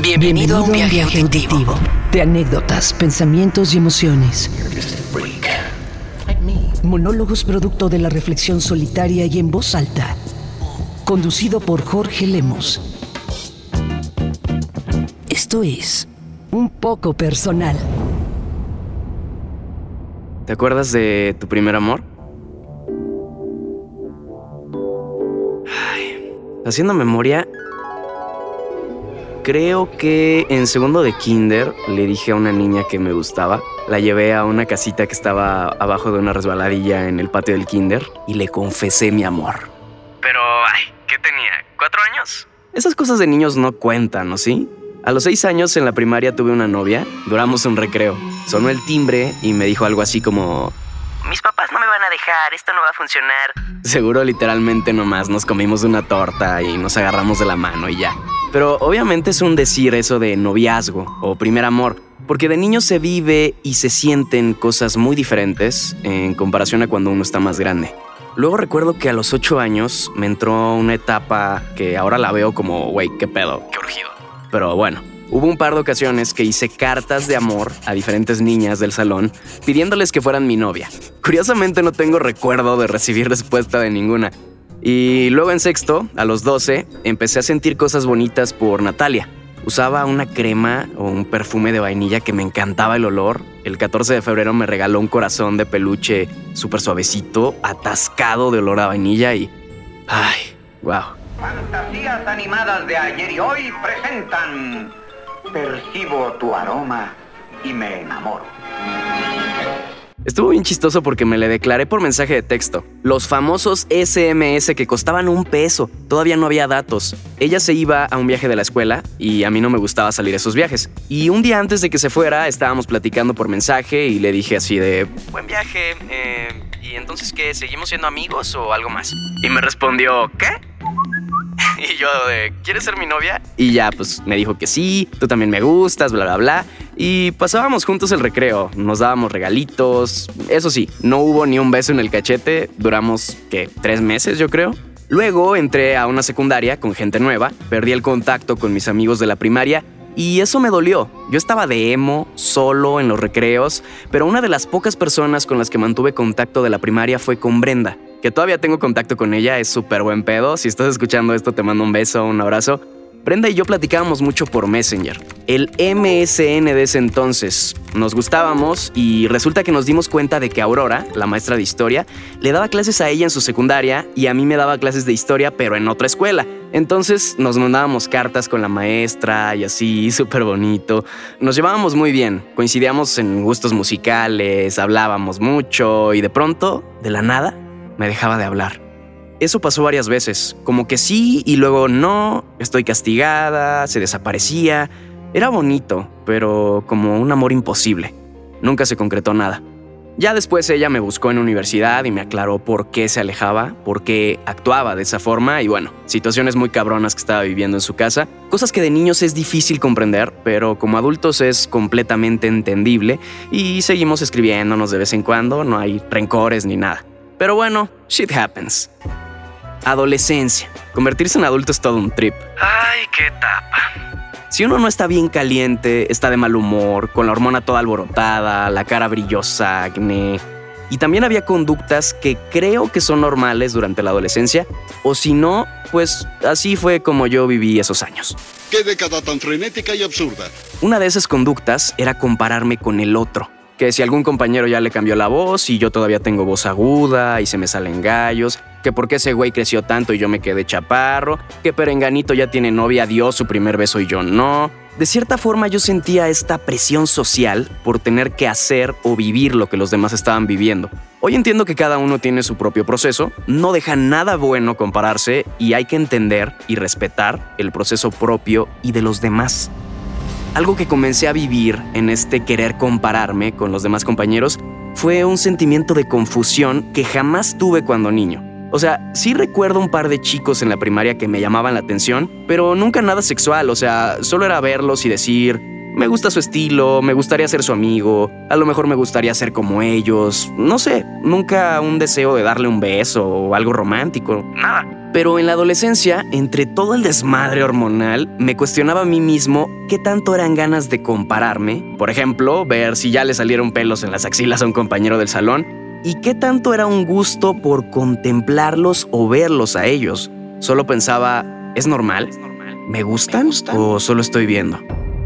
Bienvenido, a un viaje, auditivo. De anécdotas, pensamientos y emociones. Monólogos producto de la reflexión solitaria y en voz alta. Conducido por Jorge Lemos. Esto es un poco personal. ¿Te acuerdas de tu primer amor? Ay, haciendo memoria, creo que en segundo de kinder le dije a una niña que me gustaba. La llevé a una casita que estaba abajo de una resbaladilla en el patio del kinder y le confesé mi amor. Pero, ay, ¿qué tenía? ¿Cuatro años? Esas cosas de niños no cuentan, ¿no sí? A los seis años en la primaria tuve una novia, duramos un recreo. Sonó el timbre y me dijo algo así como... Mis papás no me van a dejar, esto no va a funcionar. Seguro literalmente nomás nos comimos una torta y nos agarramos de la mano y ya. Pero obviamente es un decir eso de noviazgo o primer amor, porque de niño se vive y se sienten cosas muy diferentes en comparación a cuando uno está más grande. Luego recuerdo que a los 8 años me entró una etapa que ahora la veo como, güey, qué pedo, qué urgido. Pero bueno, hubo un par de ocasiones que hice cartas de amor a diferentes niñas del salón pidiéndoles que fueran mi novia. Curiosamente no tengo recuerdo de recibir respuesta de ninguna. Y luego en sexto, a los 12, empecé a sentir cosas bonitas por Natalia. Usaba una crema o un perfume de vainilla que me encantaba el olor. El 14 de febrero me regaló un corazón de peluche súper suavecito, atascado de olor a vainilla y... ¡Ay! ¡Wow! Fantasías animadas de ayer y hoy presentan Percibo tu aroma y me enamoro. Estuvo bien chistoso porque me le declaré por mensaje de texto. Los famosos SMS que costaban un peso. Todavía no había datos. Ella se iba a un viaje de la escuela y a mí no me gustaba salir a esos viajes. Y un día antes de que se fuera estábamos platicando por mensaje y le dije así de... Buen viaje. Eh, ¿Y entonces qué? ¿Seguimos siendo amigos o algo más? Y me respondió... ¿Qué? Y yo de, ¿quieres ser mi novia? Y ya, pues me dijo que sí, tú también me gustas, bla, bla, bla. Y pasábamos juntos el recreo, nos dábamos regalitos. Eso sí, no hubo ni un beso en el cachete, duramos, ¿qué? Tres meses, yo creo. Luego entré a una secundaria con gente nueva, perdí el contacto con mis amigos de la primaria y eso me dolió. Yo estaba de emo, solo en los recreos, pero una de las pocas personas con las que mantuve contacto de la primaria fue con Brenda que todavía tengo contacto con ella, es súper buen pedo. Si estás escuchando esto, te mando un beso, un abrazo. Brenda y yo platicábamos mucho por Messenger, el MSN de ese entonces. Nos gustábamos y resulta que nos dimos cuenta de que Aurora, la maestra de historia, le daba clases a ella en su secundaria y a mí me daba clases de historia, pero en otra escuela. Entonces nos mandábamos cartas con la maestra y así, súper bonito. Nos llevábamos muy bien, coincidíamos en gustos musicales, hablábamos mucho y de pronto, de la nada, me dejaba de hablar. Eso pasó varias veces, como que sí y luego no, estoy castigada, se desaparecía. Era bonito, pero como un amor imposible. Nunca se concretó nada. Ya después ella me buscó en universidad y me aclaró por qué se alejaba, por qué actuaba de esa forma y bueno, situaciones muy cabronas que estaba viviendo en su casa, cosas que de niños es difícil comprender, pero como adultos es completamente entendible y seguimos escribiéndonos de vez en cuando, no hay rencores ni nada. Pero bueno, shit happens. Adolescencia. Convertirse en adulto es todo un trip. Ay, qué etapa. Si uno no está bien caliente, está de mal humor, con la hormona toda alborotada, la cara brillosa, acné. Y también había conductas que creo que son normales durante la adolescencia, o si no, pues así fue como yo viví esos años. ¡Qué década tan frenética y absurda! Una de esas conductas era compararme con el otro que si algún compañero ya le cambió la voz y yo todavía tengo voz aguda y se me salen gallos, que por qué ese güey creció tanto y yo me quedé chaparro, que Perenganito ya tiene novia, dio su primer beso y yo no. De cierta forma yo sentía esta presión social por tener que hacer o vivir lo que los demás estaban viviendo. Hoy entiendo que cada uno tiene su propio proceso, no deja nada bueno compararse y hay que entender y respetar el proceso propio y de los demás. Algo que comencé a vivir en este querer compararme con los demás compañeros fue un sentimiento de confusión que jamás tuve cuando niño. O sea, sí recuerdo un par de chicos en la primaria que me llamaban la atención, pero nunca nada sexual, o sea, solo era verlos y decir, me gusta su estilo, me gustaría ser su amigo, a lo mejor me gustaría ser como ellos, no sé, nunca un deseo de darle un beso o algo romántico, nada. Pero en la adolescencia, entre todo el desmadre hormonal, me cuestionaba a mí mismo qué tanto eran ganas de compararme, por ejemplo, ver si ya le salieron pelos en las axilas a un compañero del salón, y qué tanto era un gusto por contemplarlos o verlos a ellos. Solo pensaba, ¿es normal? ¿Me gustan? ¿O solo estoy viendo?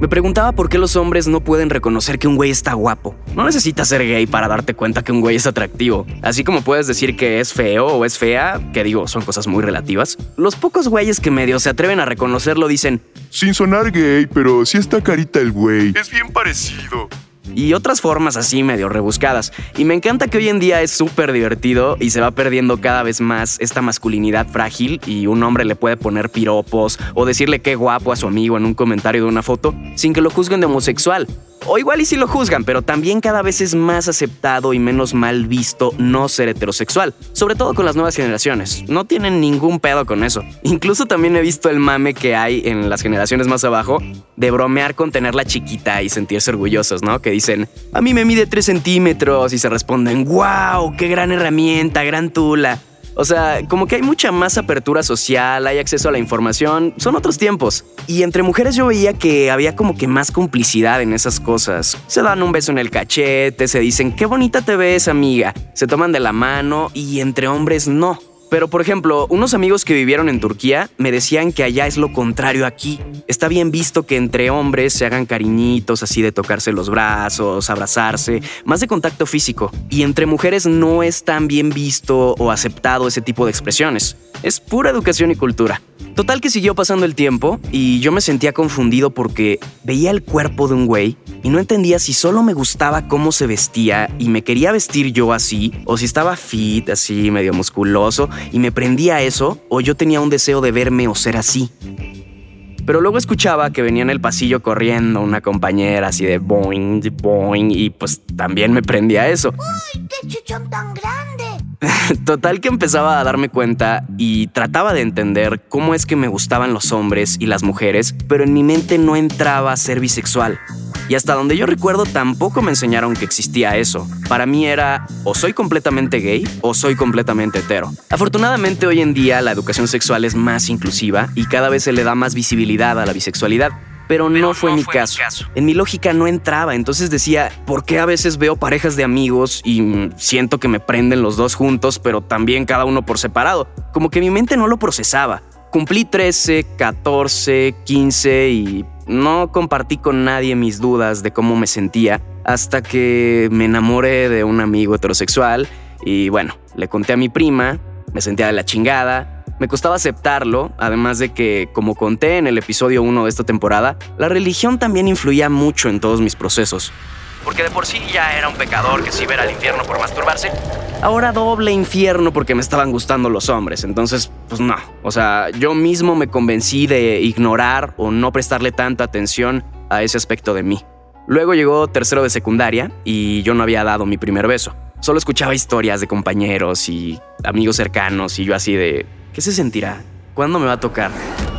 Me preguntaba por qué los hombres no pueden reconocer que un güey está guapo. No necesitas ser gay para darte cuenta que un güey es atractivo. Así como puedes decir que es feo o es fea, que digo, son cosas muy relativas. Los pocos güeyes que medio se atreven a reconocerlo dicen, Sin sonar gay, pero sí está carita el güey. Es bien parecido y otras formas así medio rebuscadas. Y me encanta que hoy en día es súper divertido y se va perdiendo cada vez más esta masculinidad frágil y un hombre le puede poner piropos o decirle qué guapo a su amigo en un comentario de una foto sin que lo juzguen de homosexual. O igual y si lo juzgan, pero también cada vez es más aceptado y menos mal visto no ser heterosexual, sobre todo con las nuevas generaciones. No tienen ningún pedo con eso. Incluso también he visto el mame que hay en las generaciones más abajo de bromear con tenerla chiquita y sentirse orgullosos, ¿no? Que dicen, a mí me mide 3 centímetros y se responden, wow, qué gran herramienta, gran tula. O sea, como que hay mucha más apertura social, hay acceso a la información, son otros tiempos. Y entre mujeres yo veía que había como que más complicidad en esas cosas. Se dan un beso en el cachete, se dicen, qué bonita te ves, amiga. Se toman de la mano y entre hombres no. Pero por ejemplo, unos amigos que vivieron en Turquía me decían que allá es lo contrario aquí. Está bien visto que entre hombres se hagan cariñitos así de tocarse los brazos, abrazarse, más de contacto físico. Y entre mujeres no es tan bien visto o aceptado ese tipo de expresiones. Es pura educación y cultura. Total que siguió pasando el tiempo y yo me sentía confundido porque veía el cuerpo de un güey y no entendía si solo me gustaba cómo se vestía y me quería vestir yo así, o si estaba fit, así, medio musculoso, y me prendía eso, o yo tenía un deseo de verme o ser así. Pero luego escuchaba que venía en el pasillo corriendo una compañera así de boing, boing, y pues también me prendía eso. ¡Uy, qué chuchón tan grande! Total que empezaba a darme cuenta y trataba de entender cómo es que me gustaban los hombres y las mujeres, pero en mi mente no entraba a ser bisexual. Y hasta donde yo recuerdo tampoco me enseñaron que existía eso. Para mí era o soy completamente gay o soy completamente hetero. Afortunadamente hoy en día la educación sexual es más inclusiva y cada vez se le da más visibilidad a la bisexualidad. Pero, no, fue, mi, caso. mi caso. En mi lógica no entraba, entonces decía, ¿por qué a veces veo parejas de amigos y siento que me prenden los dos juntos, pero también cada uno por separado? Como que mi mente no lo procesaba. Cumplí 13, 14, 15 y no compartí con nadie mis dudas de cómo me sentía hasta que me enamoré de un amigo heterosexual y bueno, le conté a mi prima, me sentía de la chingada, me costaba aceptarlo, además de que, como conté en el episodio 1 de esta temporada, la religión también influía mucho en todos mis procesos porque de por sí ya era un pecador que se iba al infierno por masturbarse. Ahora doble infierno porque me estaban gustando los hombres. Entonces, pues no. O sea, yo mismo me convencí de ignorar o no prestarle tanta atención a ese aspecto de mí. Luego llegó tercero de secundaria y yo no había dado mi primer beso. Solo escuchaba historias de compañeros y amigos cercanos y yo así de, ¿qué se sentirá? ¿Cuándo me va a tocar?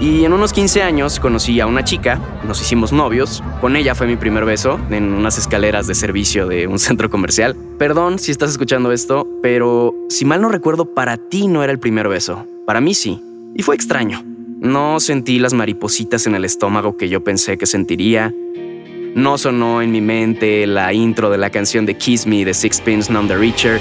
Y en unos 15 años conocí a una chica, nos hicimos novios, con ella fue mi primer beso en unas escaleras de servicio de un centro comercial. Perdón si estás escuchando esto, pero si mal no recuerdo, para ti no era el primer beso, para mí sí, y fue extraño. No sentí las maripositas en el estómago que yo pensé que sentiría. No sonó en mi mente la intro de la canción de Kiss Me de Sixpence None the Richer.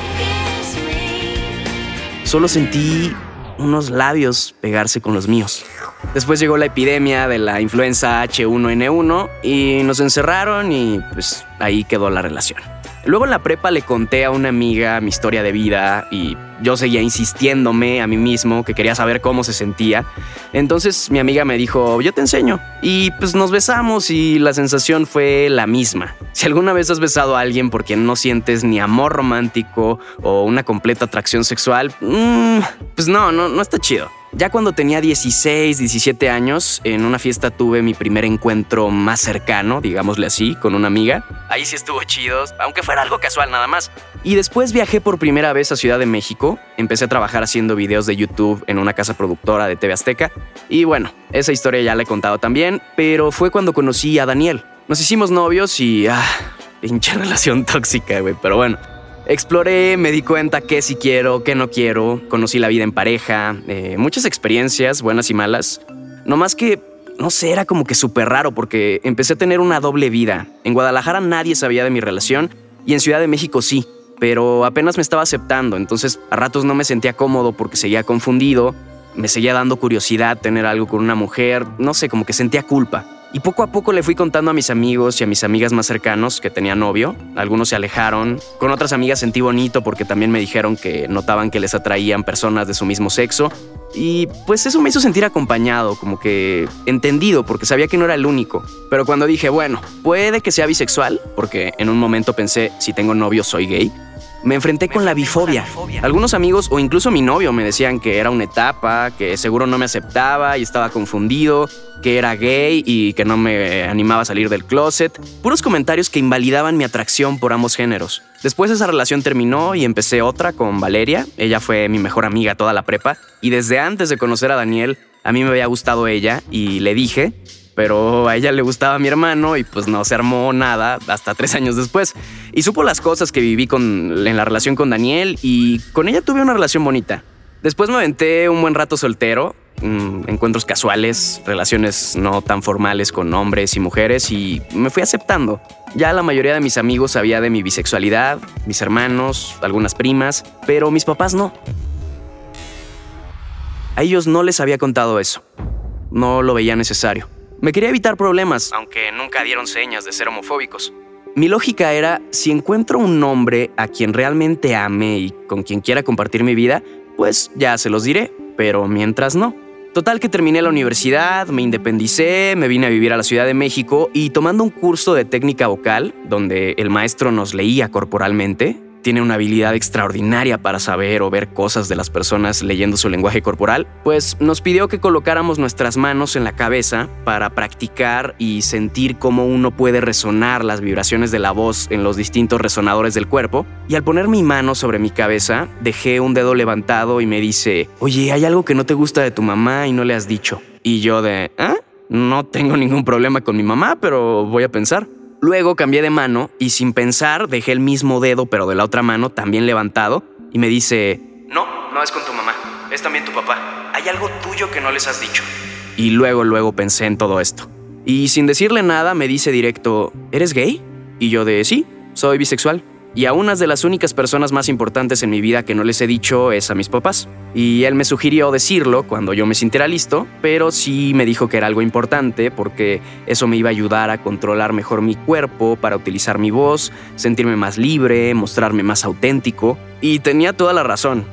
Solo sentí unos labios pegarse con los míos. Después llegó la epidemia de la influenza H1N1 y nos encerraron y pues ahí quedó la relación. Luego en la prepa le conté a una amiga mi historia de vida y yo seguía insistiéndome a mí mismo que quería saber cómo se sentía. Entonces mi amiga me dijo, yo te enseño. Y pues nos besamos y la sensación fue la misma. Si alguna vez has besado a alguien por quien no sientes ni amor romántico o una completa atracción sexual, mmm, pues no, no, no está chido. Ya cuando tenía 16, 17 años, en una fiesta tuve mi primer encuentro más cercano, digámosle así, con una amiga. Ahí sí estuvo chido, aunque fuera algo casual nada más. Y después viajé por primera vez a Ciudad de México. Empecé a trabajar haciendo videos de YouTube en una casa productora de TV Azteca. Y bueno, esa historia ya la he contado también, pero fue cuando conocí a Daniel. Nos hicimos novios y... Ah, pinche relación tóxica, güey, pero bueno. Exploré, me di cuenta qué sí quiero, qué no quiero, conocí la vida en pareja, eh, muchas experiencias, buenas y malas. No más que, no sé, era como que súper raro porque empecé a tener una doble vida. En Guadalajara nadie sabía de mi relación y en Ciudad de México sí, pero apenas me estaba aceptando, entonces a ratos no me sentía cómodo porque seguía confundido, me seguía dando curiosidad tener algo con una mujer, no sé, como que sentía culpa. Y poco a poco le fui contando a mis amigos y a mis amigas más cercanos que tenía novio. Algunos se alejaron. Con otras amigas sentí bonito porque también me dijeron que notaban que les atraían personas de su mismo sexo. Y pues eso me hizo sentir acompañado, como que entendido, porque sabía que no era el único. Pero cuando dije, bueno, puede que sea bisexual, porque en un momento pensé, si tengo novio soy gay, me enfrenté con la bifobia. Algunos amigos o incluso mi novio me decían que era una etapa, que seguro no me aceptaba y estaba confundido, que era gay y que no me animaba a salir del closet. Puros comentarios que invalidaban mi atracción por ambos géneros. Después esa relación terminó y empecé otra con Valeria. Ella fue mi mejor amiga toda la prepa y desde antes de conocer a Daniel, a mí me había gustado ella y le dije pero a ella le gustaba mi hermano y pues no se armó nada hasta tres años después. Y supo las cosas que viví con, en la relación con Daniel y con ella tuve una relación bonita. Después me aventé un buen rato soltero, mm, encuentros casuales, relaciones no tan formales con hombres y mujeres y me fui aceptando. Ya la mayoría de mis amigos sabía de mi bisexualidad, mis hermanos, algunas primas, pero mis papás no. A ellos no les había contado eso. No lo veía necesario. Me quería evitar problemas, aunque nunca dieron señas de ser homofóbicos. Mi lógica era, si encuentro un hombre a quien realmente ame y con quien quiera compartir mi vida, pues ya se los diré, pero mientras no. Total que terminé la universidad, me independicé, me vine a vivir a la Ciudad de México y tomando un curso de técnica vocal, donde el maestro nos leía corporalmente, tiene una habilidad extraordinaria para saber o ver cosas de las personas leyendo su lenguaje corporal, pues nos pidió que colocáramos nuestras manos en la cabeza para practicar y sentir cómo uno puede resonar las vibraciones de la voz en los distintos resonadores del cuerpo. Y al poner mi mano sobre mi cabeza, dejé un dedo levantado y me dice, oye, hay algo que no te gusta de tu mamá y no le has dicho. Y yo de, ¿ah? No tengo ningún problema con mi mamá, pero voy a pensar. Luego cambié de mano y sin pensar dejé el mismo dedo pero de la otra mano también levantado y me dice, no, no es con tu mamá, es también tu papá. Hay algo tuyo que no les has dicho. Y luego, luego pensé en todo esto. Y sin decirle nada me dice directo, ¿eres gay? Y yo de, sí, soy bisexual. Y a una de las únicas personas más importantes en mi vida que no les he dicho es a mis papás. Y él me sugirió decirlo cuando yo me sintiera listo, pero sí me dijo que era algo importante porque eso me iba a ayudar a controlar mejor mi cuerpo, para utilizar mi voz, sentirme más libre, mostrarme más auténtico. Y tenía toda la razón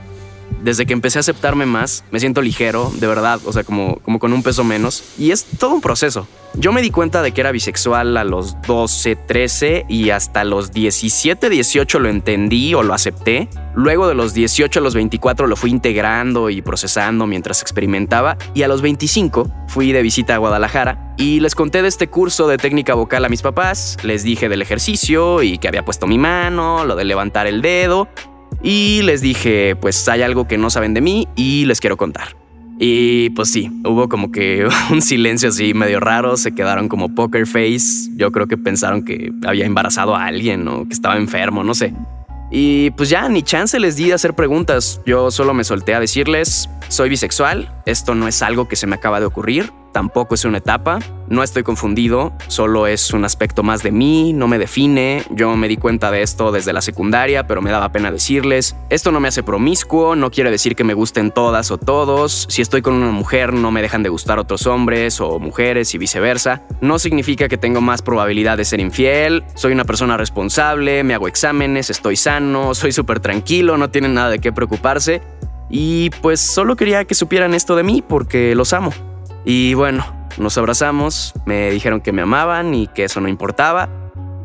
desde que empecé a aceptarme más, me siento ligero, de verdad, o sea, como, como con un peso menos. Y es todo un proceso. Yo me di cuenta de que era bisexual a los 12, 13 y hasta los 17, 18 lo entendí o lo acepté. Luego de los 18 a los 24 lo fui integrando y procesando mientras experimentaba. Y a los 25 fui de visita a Guadalajara y les conté de este curso de técnica vocal a mis papás. Les dije del ejercicio y que había puesto mi mano, lo de levantar el dedo y les dije, pues hay algo que no saben de mí y les quiero contar. Y pues sí, hubo como que un silencio así medio raro, se quedaron como poker face. Yo creo que pensaron que había embarazado a alguien o que estaba enfermo, no sé. Y pues ya ni chance les di de hacer preguntas. Yo solo me solté a decirles, soy bisexual, esto no es algo que se me acaba de ocurrir, tampoco es una etapa, no estoy confundido, solo es un aspecto más de mí, no me define, yo me di cuenta de esto desde la secundaria, pero me daba pena decirles, esto no me hace promiscuo, no quiere decir que me gusten todas o todos, si estoy con una mujer no me dejan de gustar otros hombres o mujeres y viceversa, no significa que tengo más probabilidad de ser infiel, soy una persona responsable, me hago exámenes, estoy sano, soy súper tranquilo, no tienen nada de qué preocuparse, y pues solo quería que supieran esto de mí porque los amo. Y bueno, nos abrazamos, me dijeron que me amaban y que eso no importaba.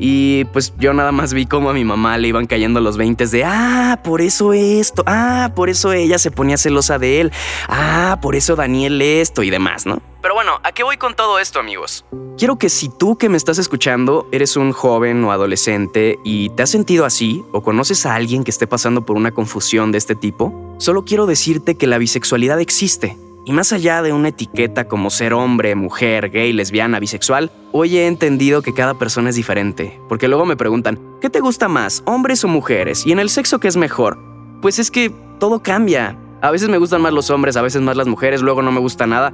Y pues yo nada más vi cómo a mi mamá le iban cayendo los 20 de, ah, por eso esto, ah, por eso ella se ponía celosa de él, ah, por eso Daniel esto y demás, ¿no? Pero bueno, ¿a qué voy con todo esto, amigos? Quiero que si tú que me estás escuchando eres un joven o adolescente y te has sentido así o conoces a alguien que esté pasando por una confusión de este tipo, solo quiero decirte que la bisexualidad existe y más allá de una etiqueta como ser hombre, mujer, gay, lesbiana, bisexual, hoy he entendido que cada persona es diferente. Porque luego me preguntan, ¿Qué te gusta más, hombres o mujeres? ¿Y en el sexo qué es mejor? Pues es que todo cambia. A veces me gustan más los hombres, a veces más las mujeres, luego no me gusta nada.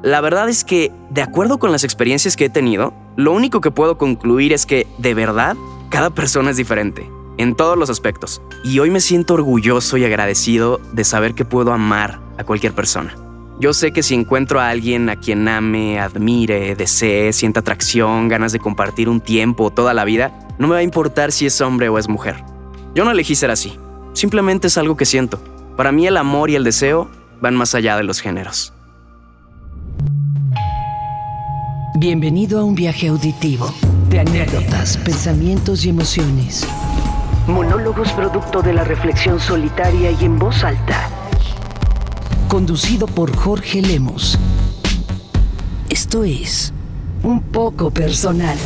La verdad es que, de acuerdo con las experiencias que he tenido, lo único que puedo concluir es que, de verdad, cada persona es diferente, en todos los aspectos. Y hoy me siento orgulloso y agradecido de saber que puedo amar a cualquier persona. Yo sé que si encuentro a alguien a quien ame, admire, desee, sienta atracción, ganas de compartir un tiempo o toda la vida, no me va a importar si es hombre o es mujer. Yo no elegí ser así, simplemente es algo que siento. Para mí el amor y el deseo van más allá de los géneros. Bienvenido a un viaje auditivo de anécdotas, pensamientos y emociones. Monólogos producto de la reflexión solitaria y en voz alta. Conducido por Jorge Lemos. Esto es un poco personal.